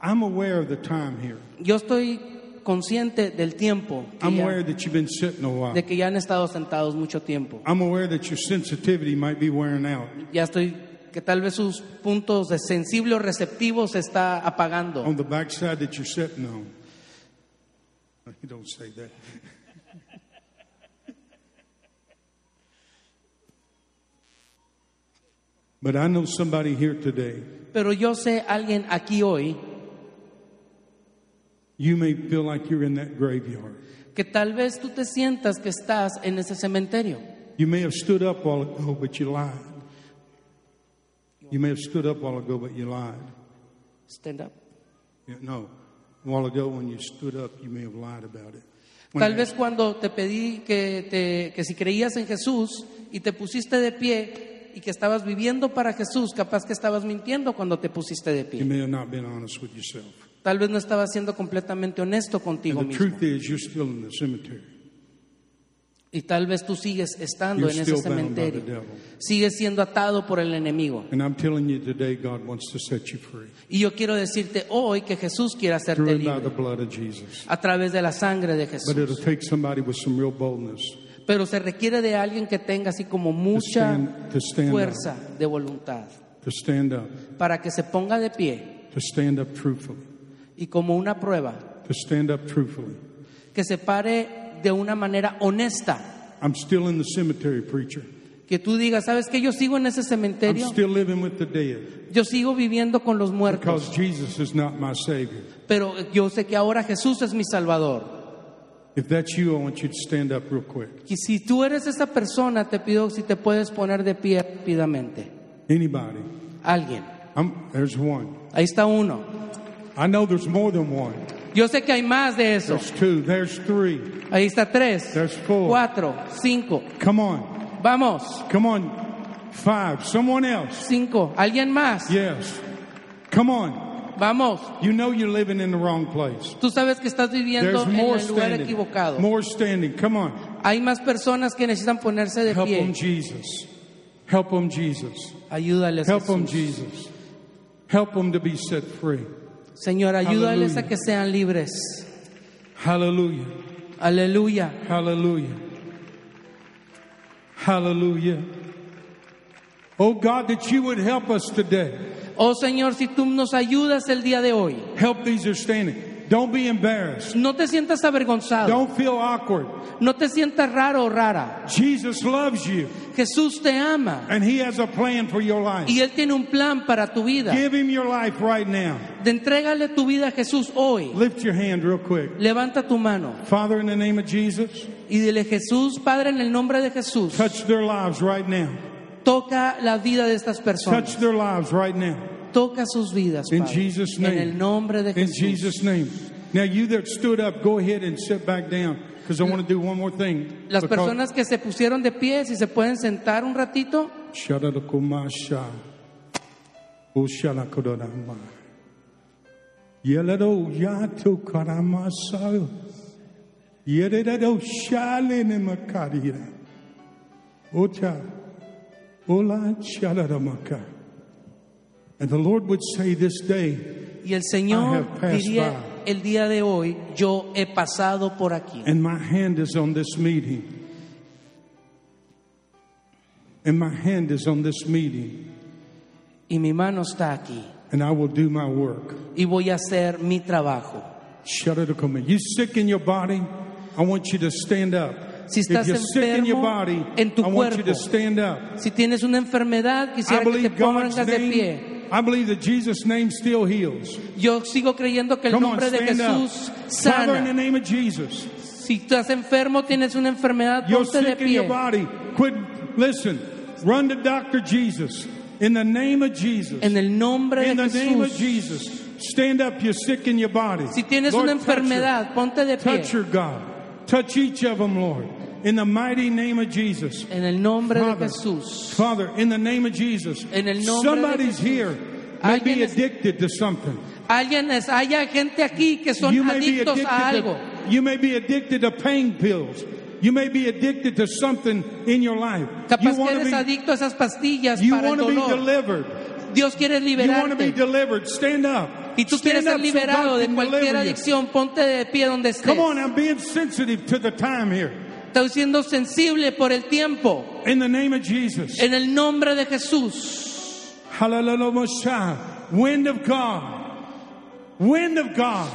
I'm aware of the time here.
Yo estoy consciente del tiempo, que
I'm
ya-
aware that you've been sitting a while.
de que ya han estado sentados mucho tiempo.
I'm aware that your sensitivity might be wearing out.
Ya estoy que tal vez sus puntos de sensible o receptivo se está apagando.
on the backside that you're sitting on. You don't say that. but I know somebody here today.
Pero yo sé alguien aquí hoy
You may feel like you're in that graveyard.
que tal vez tú te sientas que estás en ese cementerio.
You may have stood up while ago, but you lied. You may have stood up a while ago, but you lied.
Stand up.
Yeah, no, a while ago when you stood up, you may have lied about it. When
Tal
I-
vez cuando te pedí que, te- que si creías en Jesús y te pusiste de pie y que estabas viviendo para Jesús, capaz que estabas mintiendo cuando te pusiste de
you
pie.
may have not been honest with yourself.
Tal vez no estabas siendo completamente honesto contigo
And the
mismo.
truth is, you're still in the cemetery.
Y tal vez tú sigues estando en ese cementerio. Sigues siendo atado por el enemigo. Y yo quiero decirte hoy que Jesús quiere hacerte libre a través de la sangre de Jesús. Pero se requiere de alguien que tenga así como mucha
stand- to stand
fuerza de voluntad para que se ponga de pie y como una prueba, que se pare de una manera honesta.
I'm still in the cemetery, preacher.
Que tú digas, ¿sabes que Yo sigo en ese
I'm
cementerio,
still living with the dead
yo sigo viviendo con los muertos,
because Jesus is not my Savior.
pero yo sé que ahora Jesús es mi Salvador.
If that's you, I want you to stand up real quick.
Y si tú eres esa persona, te pido si te puedes poner de pie rápidamente.
Anybody?
Alguien.
I'm, there's one.
Ahí está uno.
I know there's more than one.
Yo sé que hay más de eso.
There's two. There's three.
Ahí está tres,
There's four.
cuatro, cinco.
Come on.
Vamos,
Come on. Five. Someone else.
cinco. ¿Alguien más?
Yes. Come on.
Vamos.
You know you're living in the wrong place.
Tú sabes que estás viviendo
There's
en
more
el lugar
standing.
equivocado.
More standing. Come on.
Hay más personas que necesitan ponerse de
Help them,
pie.
Jesus. Help them, Jesus.
Ayúdales.
Help them,
Jesús.
Jesus. Help them to be set free.
Señor, ayúdales
Aleluya.
a que sean libres.
Hallelujah.
Aleluya.
Hallelujah. Hallelujah. Oh God, that you would help us today.
Oh Señor, si tú nos ayudas el día de hoy,
Help these who are standing. Don't be embarrassed.
no te sientas avergonzado,
Don't feel awkward.
no te sientas raro o rara.
Jesus loves you,
Jesús te ama
and He has a plan for your life.
y Él tiene un plan para tu vida.
Give Him your life right now.
De entrégale tu vida a Jesús hoy.
Lift your hand real quick.
Levanta tu mano
Father, in the name of Jesus,
y dile Jesús, Padre, en el nombre de Jesús,
touch their lives right now.
toca la vida de estas
Touch
personas.
their lives right now.
Toca sus vidas,
In
Padre.
Jesus'
En el nombre de
In
Jesús.
Jesus' name. Now, you that stood up, go ahead and sit back down because I want to do one more thing.
Las
Because-
personas que se pusieron de pie, si se pueden sentar un ratito.
Shadadakumasha. Ushalakododama. Yelado yato karamasa. Yedado shalene makarira. Ota. Ola shaladamaka. And the Lord would say this day,
Y el
I
Señor
have
diría
by.
el día de hoy, yo he pasado por aquí.
and my hand is on this meeting. And my hand is on this meeting,
Y mi mano está aquí.
and I will do my work.
Y voy a hacer mi trabajo.
Shut it up. You sick in your body? I want you to stand up.
Si
if
estás
you're sick in your
enfermo
body,
en tu
I want you
cuerpo,
to stand up.
Si tienes una enfermedad, quisiera que te pongas de pie.
I believe that Jesus' name still heals.
Yo sigo creyendo que el
Come on,
de Jesús
up. Father, in the name of Jesus,
Si estás enfermo, tienes una enfermedad,
you're
ponte de
sick in your
pie.
body. Quit. Listen. Run to Doctor Jesus. In the name of Jesus.
En el nombre
In
de
the name of
Jesús.
Stand up. You're sick in your body.
Si tienes
Lord,
una
her.
enfermedad, ponte de pie.
Touch her, God. Touch each of them, Lord. In the mighty name of Jesus.
En el nombre de
Father,
Jesús.
Father, in the name of Jesus.
En el nombre de
Somebody's
Jesús.
here may be addicted to something.
Alguien es, haya gente aquí que son
you may be
adictos
addicted
a algo.
to, you may be addicted to pain pills. You may be addicted to something in your life. you
Capaz que
to
eres
be,
adicto a esas pastillas
you
para el
want to be
dolor.
delivered.
Dios quiere liberarte.
You want to be delivered. Stand up.
Y tú
Stand
quieres ser
up so
liberado de cualquier adicción. Ponte de pie donde estés.
Come on, I'm being sensitive to the time here.
Estoy siendo sensible por el tiempo.
In the name of Jesus.
En el nombre de Jesús.
Hallelujah. Wind of God. Wind of God.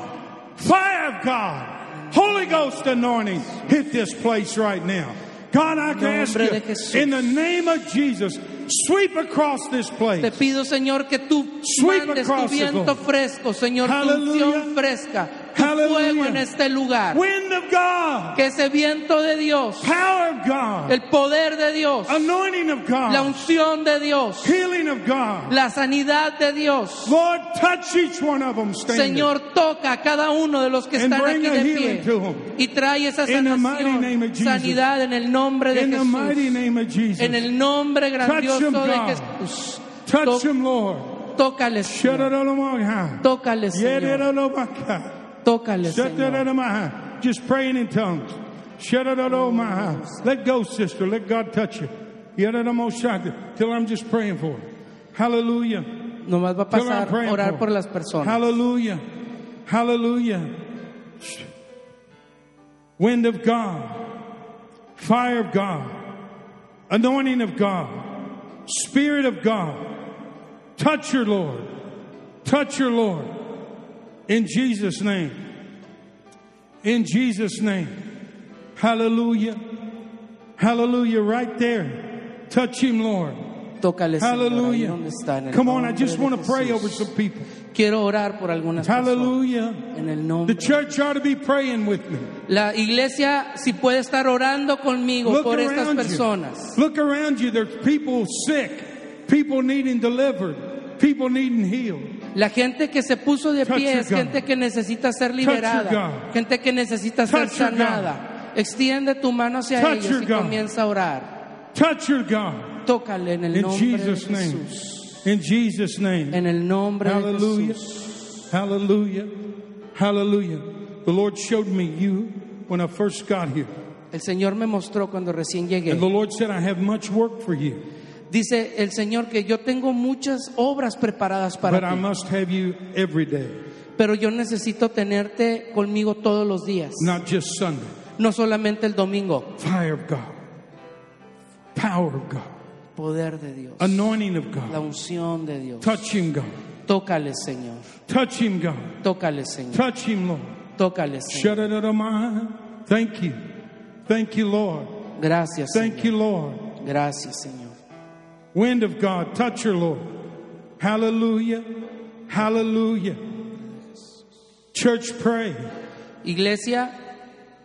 Fire of God. Holy Ghost anointing hit this place right now. God, I can ask you, in the name of Jesus, sweep across this
Te
place.
pido, Señor, que tú
Sweep
mandes tu viento fresco, Señor, tu unción fresca. Fuego en este lugar.
Wind of God.
Que ese viento de Dios,
Power of God.
el poder de Dios,
Anointing of
la
God.
unción de Dios,
Healing of God.
la sanidad de Dios.
Lord, touch each one of them.
Señor, toca a cada uno de los que
And
están aquí de pie
'em.
y trae esa sanación, sanidad en el nombre de
In the mighty
Jesús.
name of Jesus.
En el nombre grandioso de. Jesús.
Touch
To-
them, Lord.
Tócale, Señor. Tócale, Señor. Tócale, Señor.
Just praying in tongues. Let go, sister. Let God touch you. Till I'm just praying for her. Hallelujah.
Nomás va a pasar orar
for
por las personas.
Hallelujah. Hallelujah. Wind of God. Fire of God. Anointing of God. Spirit of God. Touch your Lord. Touch your Lord. In Jesus' name. In Jesus' name. Hallelujah. Hallelujah. Right there. Touch him, Lord.
Tócale,
Hallelujah.
donde está, en
Come on, I just want to pray over some people.
Quiero orar por algunas personas.
Hallelujah.
En el
The church ought to be praying with me.
La iglesia, si puede estar orando conmigo
Look
por estas personas.
you. Look around you. There's people sick, people needing delivered, people needing healed.
La gente que se puso de pie es gente que necesita ser liberada, gente que necesita ser sanada. Extiende tu mano hacia ellos y comienza a orar. Tócale en el nombre de. Jesús.
In Jesus' name.
En el nombre de. Jesús.
Hallelujah. Hallelujah. The Lord showed me you when I first got here.
El Señor me mostró cuando recién llegué.
And the Lord said, I have much work for you,
Dice el Señor que yo tengo muchas obras preparadas
but
para
I
ti,
must have you every day,
pero yo necesito tenerte conmigo todos los días,
not just Sunday.
no solamente el domingo.
Fire of God, power of God,
Poder de Dios,
anointing of
la
God,
unción de Dios.
touch him, God.
Tócale, Señor.
Touch him, God.
Tócale, Señor.
Touch him, Lord.
Tócale, Señor.
Shut it out of my Thank you. Thank you, Lord.
Gracias,
Thank
Señor.
you, Lord.
Gracias, Señor.
Wind of God, touch her, Lord. Hallelujah. Hallelujah. Church, pray.
Iglesia,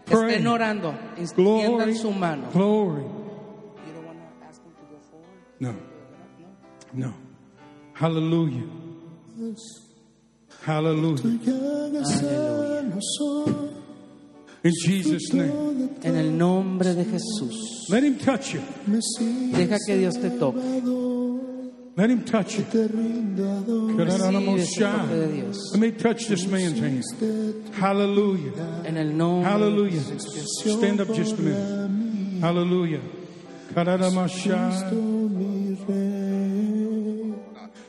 Pray.
estén orando,
Glory.
su mano.
Glory. No. No. Hallelujah. Hallelujah. In Jesus' name.
En el nombre de Jesús.
Let him touch you.
Deja que Dios te toque.
Let him touch you.
Recibe ese toque.
Let me touch this man's hand. Hallelujah.
En el nombre
Hallelujah. Stand up just a minute. Hallelujah.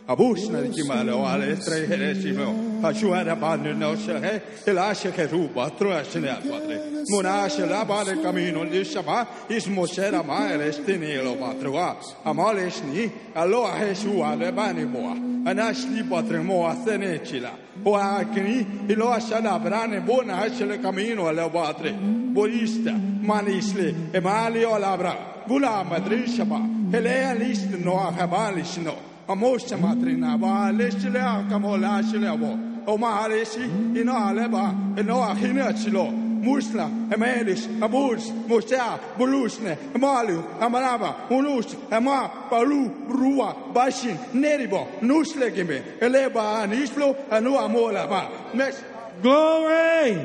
abusna di chi maloale il tredicesimo asciuare panno il nostro re e lascia che ruba troasne al padre monasce la padre il cammino di shabà ismosera ma e a. patrua amalesni alloa Gesù alle bani boa anasli patremo a senecila o acni e lo asciana brane buona asce cammino alle padre bolista manisle e malio labra a adrisha ba hele alist no ahabalishno Amosha matrina ba leshile akamola shile abo. O mahaleshi ino aleba ino ahina chilo. Musla, Emelis, Abus, Mosea, Bulusne, Emalu, Amaraba, Unus, Ema, Palu, Rua, Bashin, Neribo, Nuslegime, Eleba, Nislo, Anu Amola, Ba. Next.
Glory.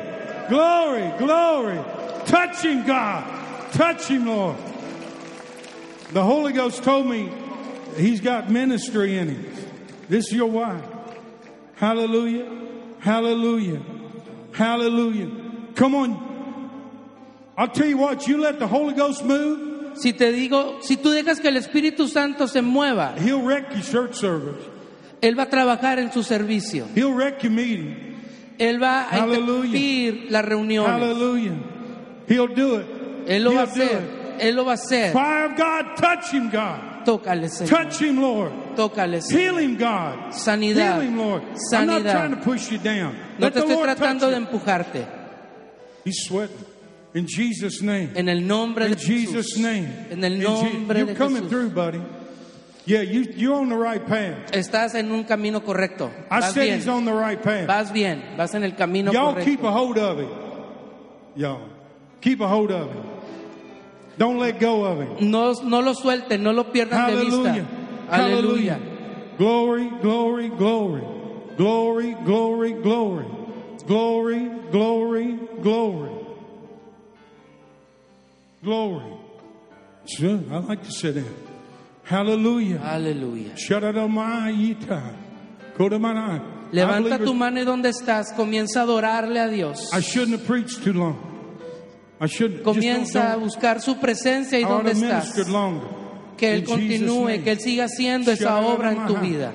Glory. Glory. Touch him, God. Touch him, Lord. The Holy Ghost told me he's got ministry in him. This is your wife. Hallelujah. Hallelujah. Hallelujah. Come on. I'll tell you what, you let the Holy Ghost move,
Si te digo, si tú dejas que el Espíritu Santo se mueva,
he'll wreck your church service.
Él va a trabajar en su servicio.
He'll wreck your meeting.
Él va a interrumpir las reuniones.
Hallelujah. He'll do it.
Él lo va a
He'll do
hacer. Él lo va a hacer.
Fire of God, touch him, God.
Tócale, Señor.
Touch him, Lord.
Tócale, Señor.
Heal him, God.
Sanidad.
Heal him, Lord. I'm not
Sanidad.
trying to push you down.
No
Let
te estoy
Lord
tratando de empujarte.
He's sweating. In Jesus' name.
En el nombre
In
de
Jesus'
Jesús.
name.
En el
In Je-
nombre
You're
de
coming
Jesús.
through, buddy. Yeah, you, you're on the right path.
Estás en un camino correcto.
I
Vas
said
bien.
he's on the right path.
Vas bien. Vas en el camino
Y'all keep a
correcto.
hold of him. Y'all. Keep a hold of him. Don't let go of him.
No, no lo suelten, no lo pierdan de
Hallelujah.
vista. Aleluya.
Glory, glory, glory. Glory, glory, glory. Glory, glory, glory. Glory. Sure, I like to sit in. Hallelujah. I
Levanta tu
it-
mano y donde estás, comienza a adorarle a Dios.
I shouldn't have preached too long.
Comienza a buscar su presencia y
to
estás. Que Él continúe, que Él siga haciendo esa obra en tu vida.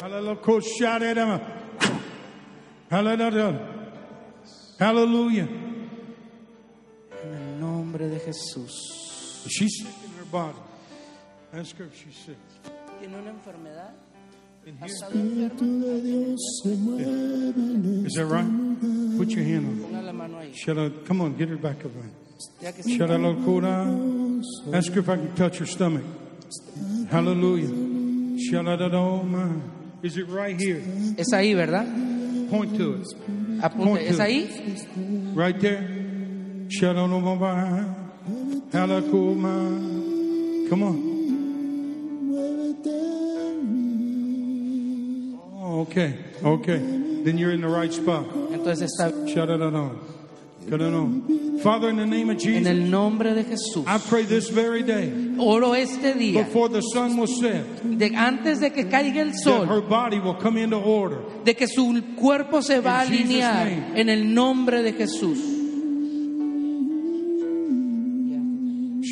Hallelujah. Hallelujah. Hallelujah.
En el nombre de Jesús.
She's sick in her body. That's good. She's sick.
¿Tiene una enfermedad?
Is that right? Put your hand on it.
Ponga la mano ahí.
Shut up. Come on, get her back up there.
Ya que.
Shut up, Kura. Ask her if I can touch her stomach. Hallelujah. Shut up, oh my. Is it right here?
Es ahí, ¿verdad?
Point to it.
Apunte. ¿Es ahí?
Right there. Shut up, oh. Halakuma. Come on. Oh, okay. Okay. Then you're in the right spot.
Entonces está
Shut it on. Father, in the name of
en
Jesus,
el nombre de Jesús.
I pray this very day,
Oro este día,
before the sun will set,
de, antes de que caiga el
that
sol,
her body will come into order.
de que su cuerpo se va a
In
alinear
name.
en el nombre de Jesús.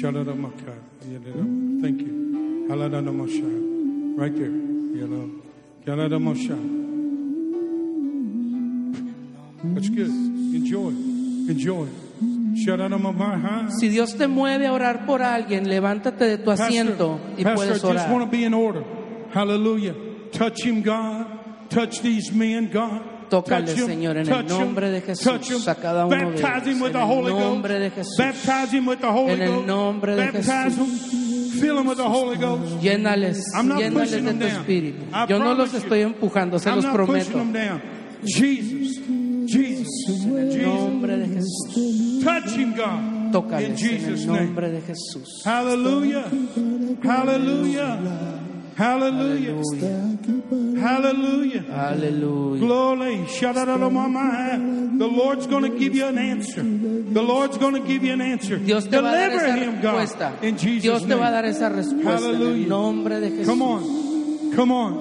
That. Thank you. Right there. That's good. Enjoy. Enjoy.
Si Dios te mueve a orar por alguien, levántate de tu asiento y
Pastor,
puedes
I just want to
orar.
be in order. Hallelujah. Touch him, God. Touch these men, God.
Tócale. Señor, en el nombre de Jesús, a cada uno de
Baptize him
ellos,
with
en
the
el
Holy
nombre de
Ghost.
Jesús.
Baptize him with the Holy
En el
Ghost.
nombre de Jesús.
Fill him with the Holy Ghost.
Llénales,
I'm not
llénales
pushing
de
them
tu
down.
espíritu.
I
Yo no los
promise you.
estoy empujando, se
I'm
los
not pushing
prometo.
them down. Jesus. Jesus.
En el
Jesus.
nombre de Jesús.
Touch him, God. In
Tócales en
Jesus'
el
name.
nombre de Jesús.
Hallelujah. Hallelujah. Hallelujah. Hallelujah.
Aleluya.
Glory. The Lord's going to give you an answer. The Lord's going to give you an answer.
Dios te va a dar
Deliver
esa
him, God.
respuesta.
In Jesus'
Dios te va a dar esa respuesta en el
Hallelujah.
nombre de Jesús.
Come on. Come on.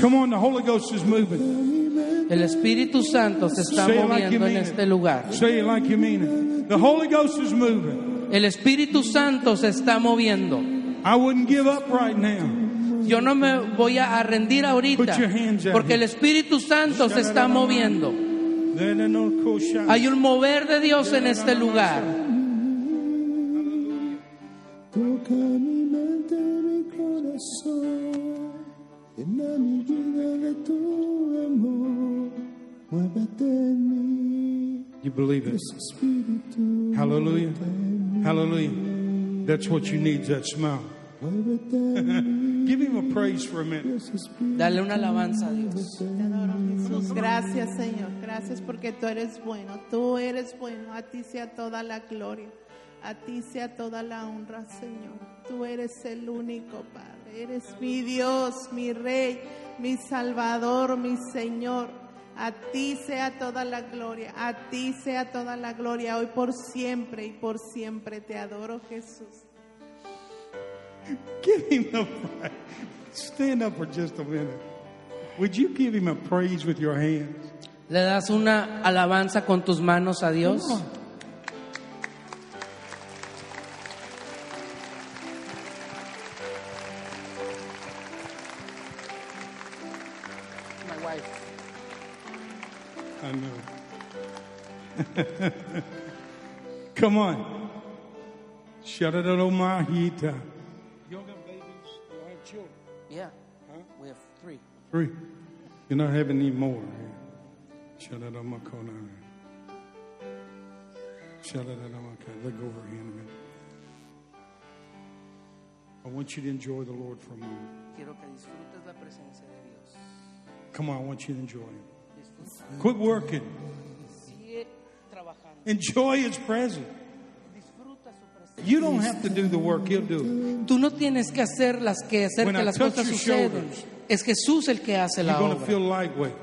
Come on. The Holy Ghost is moving.
El Espíritu Santo se está
Say it like
moviendo en este
it.
lugar.
Say it like you mean it. The Holy Ghost is moving.
El Espíritu Santo se está moviendo.
I wouldn't give up right now.
Yo no me voy a rendir ahorita
Put your hands out
porque el. Espíritu Santo se está moviendo. Hay un mover de Dios en este lugar.
Toca mi mente, mi corazón, llena mi vida de tu amor, muévete en mí,
You believe it. Hallelujah. Hallelujah. That's what you need, that smile. [LAUGHS] Give him a praise for a minute.
Dale una alabanza a Dios.
Te adoro, Jesús. Gracias, Señor. Gracias porque tú eres bueno. Tú eres bueno. A ti sea toda la gloria. A ti sea toda la honra, Señor. Tú eres el único Padre. Eres mi Dios, mi Rey, mi Salvador, mi Señor. A ti sea toda la gloria. A ti sea toda la gloria. Hoy por siempre y por siempre te adoro, Jesús. [LAUGHS]
Give him a praise. Stand up for just a minute. Would you give him a praise with your hands?
¿Le das una alabanza con tus manos a Dios?
Come on. Shadadadamahita. You don't got babies? You don't have children?
Yeah. Huh? We have three.
Three. You're not having any more. Shadadamakona. Shadadadamaka. Let go of her hand a minute. I want you to enjoy the Lord for a moment.
Quiero que disfrutes la presencia de Dios.
Come on, I want you to enjoy Him. Quit working.
Trabajando.
Enjoy His presence.
Disfruta su presencia.
You don't have to do the work, He'll do it.
Tú no tienes que hacer las que hacer
When
que
I
las
touch
cosas
your shoulders,
Es Jesús el que hace
You're
la
going to
obra.
feel lightweight.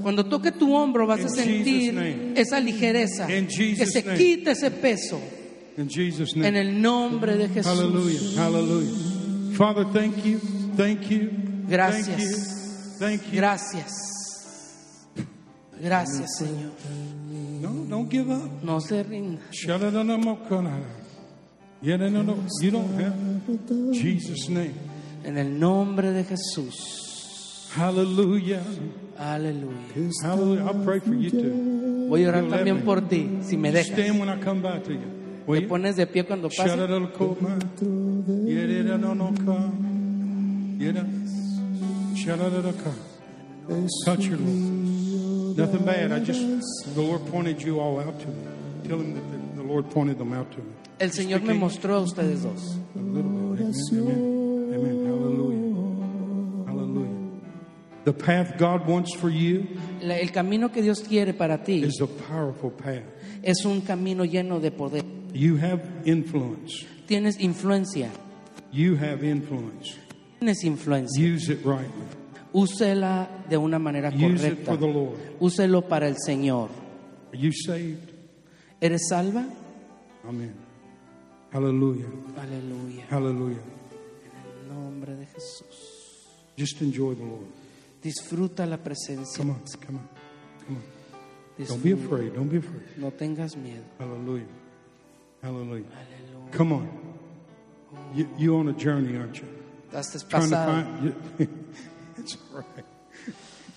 Cuando toque tu hombro vas a
In
sentir
Jesus' name.
esa ligereza,
In
que
Jesus'
se
name.
quite ese peso
In Jesus'
en el nombre de Jesús.
Hallelujah. Hallelujah. Father, thank you. Thank you.
Gracias.
Thank you. Thank you.
Gracias. Gracias, Señor.
No, don't give up.
No se rinda.
Shadadanamakana. Yeah, no, no, no. You don't have. Jesus' name.
En el nombre de Jesús.
Hallelujah.
Aleluya.
Hallelujah. I'll pray for you too.
Voy a orar también por ti, si me dejas.
Stand when I come back to you. Will
Te pones de pie cuando pase.
Touch your Lord. Nothing bad. I just, the Lord pointed you all out to me. Tell him that the, the Lord pointed them out to me.
El Señor me mostró a ustedes dos.
A little bit. Amen. Amen. Amen. Hallelujah. Hallelujah. The path God wants for you
La- El camino que Dios quiere para ti
is a powerful path.
es un camino lleno de poder.
You have influence.
Tienes influencia.
You have influence.
Tienes influencia.
Use it rightly.
Úsela de una manera
Use it
correcta.
for the Lord.
Úselo para el Señor.
Are you saved?
¿Eres salva?
Amen. Hallelujah.
Aleluya.
Hallelujah.
En el nombre de Jesús.
Just enjoy the Lord.
Disfruta la presencia.
Come on. Come on. Come on. Don't be
Disfruta.
afraid. Don't be afraid.
No tengas miedo.
Hallelujah. Hallelujah.
Aleluya.
Come on. You, you on a journey, aren't you?
Estás
Trying to find. You, [LAUGHS] right.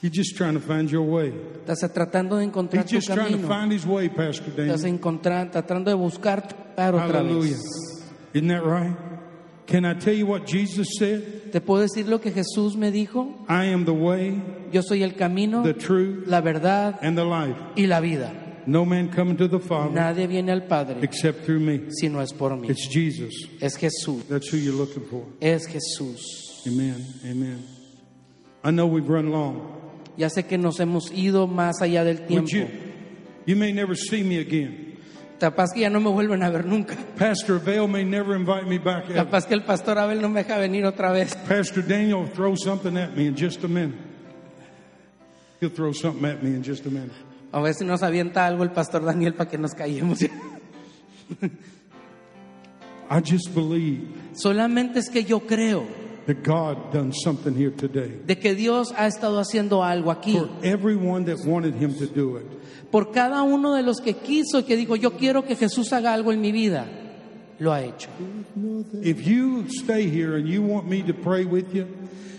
You're just trying to find your way.
Estás tratando de encontrar
He's
tu
just trying to
camino.
find his way, Pastor
Estás encontrar- tratando de buscar tu otra
Hallelujah.
vez.
Isn't that right? Can I tell you what Jesus said?
¿Te puedo decir lo que Jesús me dijo?
I am the way,
Yo soy el camino,
the truth,
la verdad
and the life.
y la vida.
No man coming to the Father
Nadie viene al Padre
except through me.
si no es por mí.
It's Jesus.
Es Jesús.
That's who you're looking for.
Es Jesús.
Amen. Amen. I know we've run long.
Ya sé que nos hemos ido más allá del tiempo.
you? You may never see me again.
Capaz que ya no me vuelven a ver nunca.
Pastor Avail may never invite me back.
Capaz que el pastor Abel no me deja venir otra vez.
Pastor Daniel will throw something at me in just a minute. He'll throw something at me in just a minute.
A ver si nos avienta algo el pastor Daniel para que nos callemos. [LAUGHS]
I just believe
Solamente es que yo creo
that God done something here today.
de que Dios ha estado haciendo algo aquí.
For everyone that wanted him to do it.
Por cada uno de los que quiso y que dijo, yo quiero que Jesús haga algo en mi vida, lo ha hecho.
If you stay here and you want me to pray with you,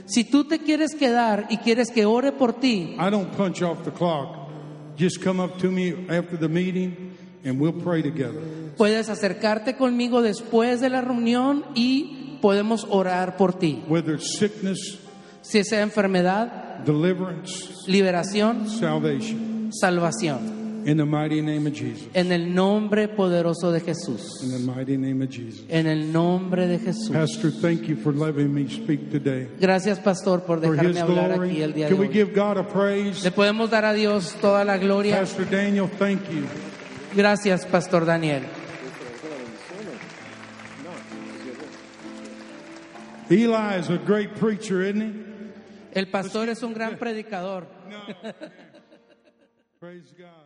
Si tú te quieres quedar y quieres que ore por ti,
I don't punch off the clock. Just come up to me after the meeting and we'll pray together.
puedes acercarte conmigo después de la reunión y podemos orar por ti.
Whether it's sickness,
Si sea enfermedad,
deliverance,
liberación,
salvation.
salvación.
In the mighty name of Jesus.
En el nombre poderoso de Jesús.
In the mighty name of Jesus.
En el nombre de Jesús.
Pastor, thank you for letting me speak today.
Gracias, pastor, por dejarme hablar
glory.
aquí el día de
Can we
hoy.
give God a praise?
Le podemos dar a Dios toda la gloria.
Pastor Daniel, thank you.
Gracias, pastor Daniel.
Eli is a great preacher, isn't he?
El pastor es un gran predicador. [LAUGHS]
Praise God.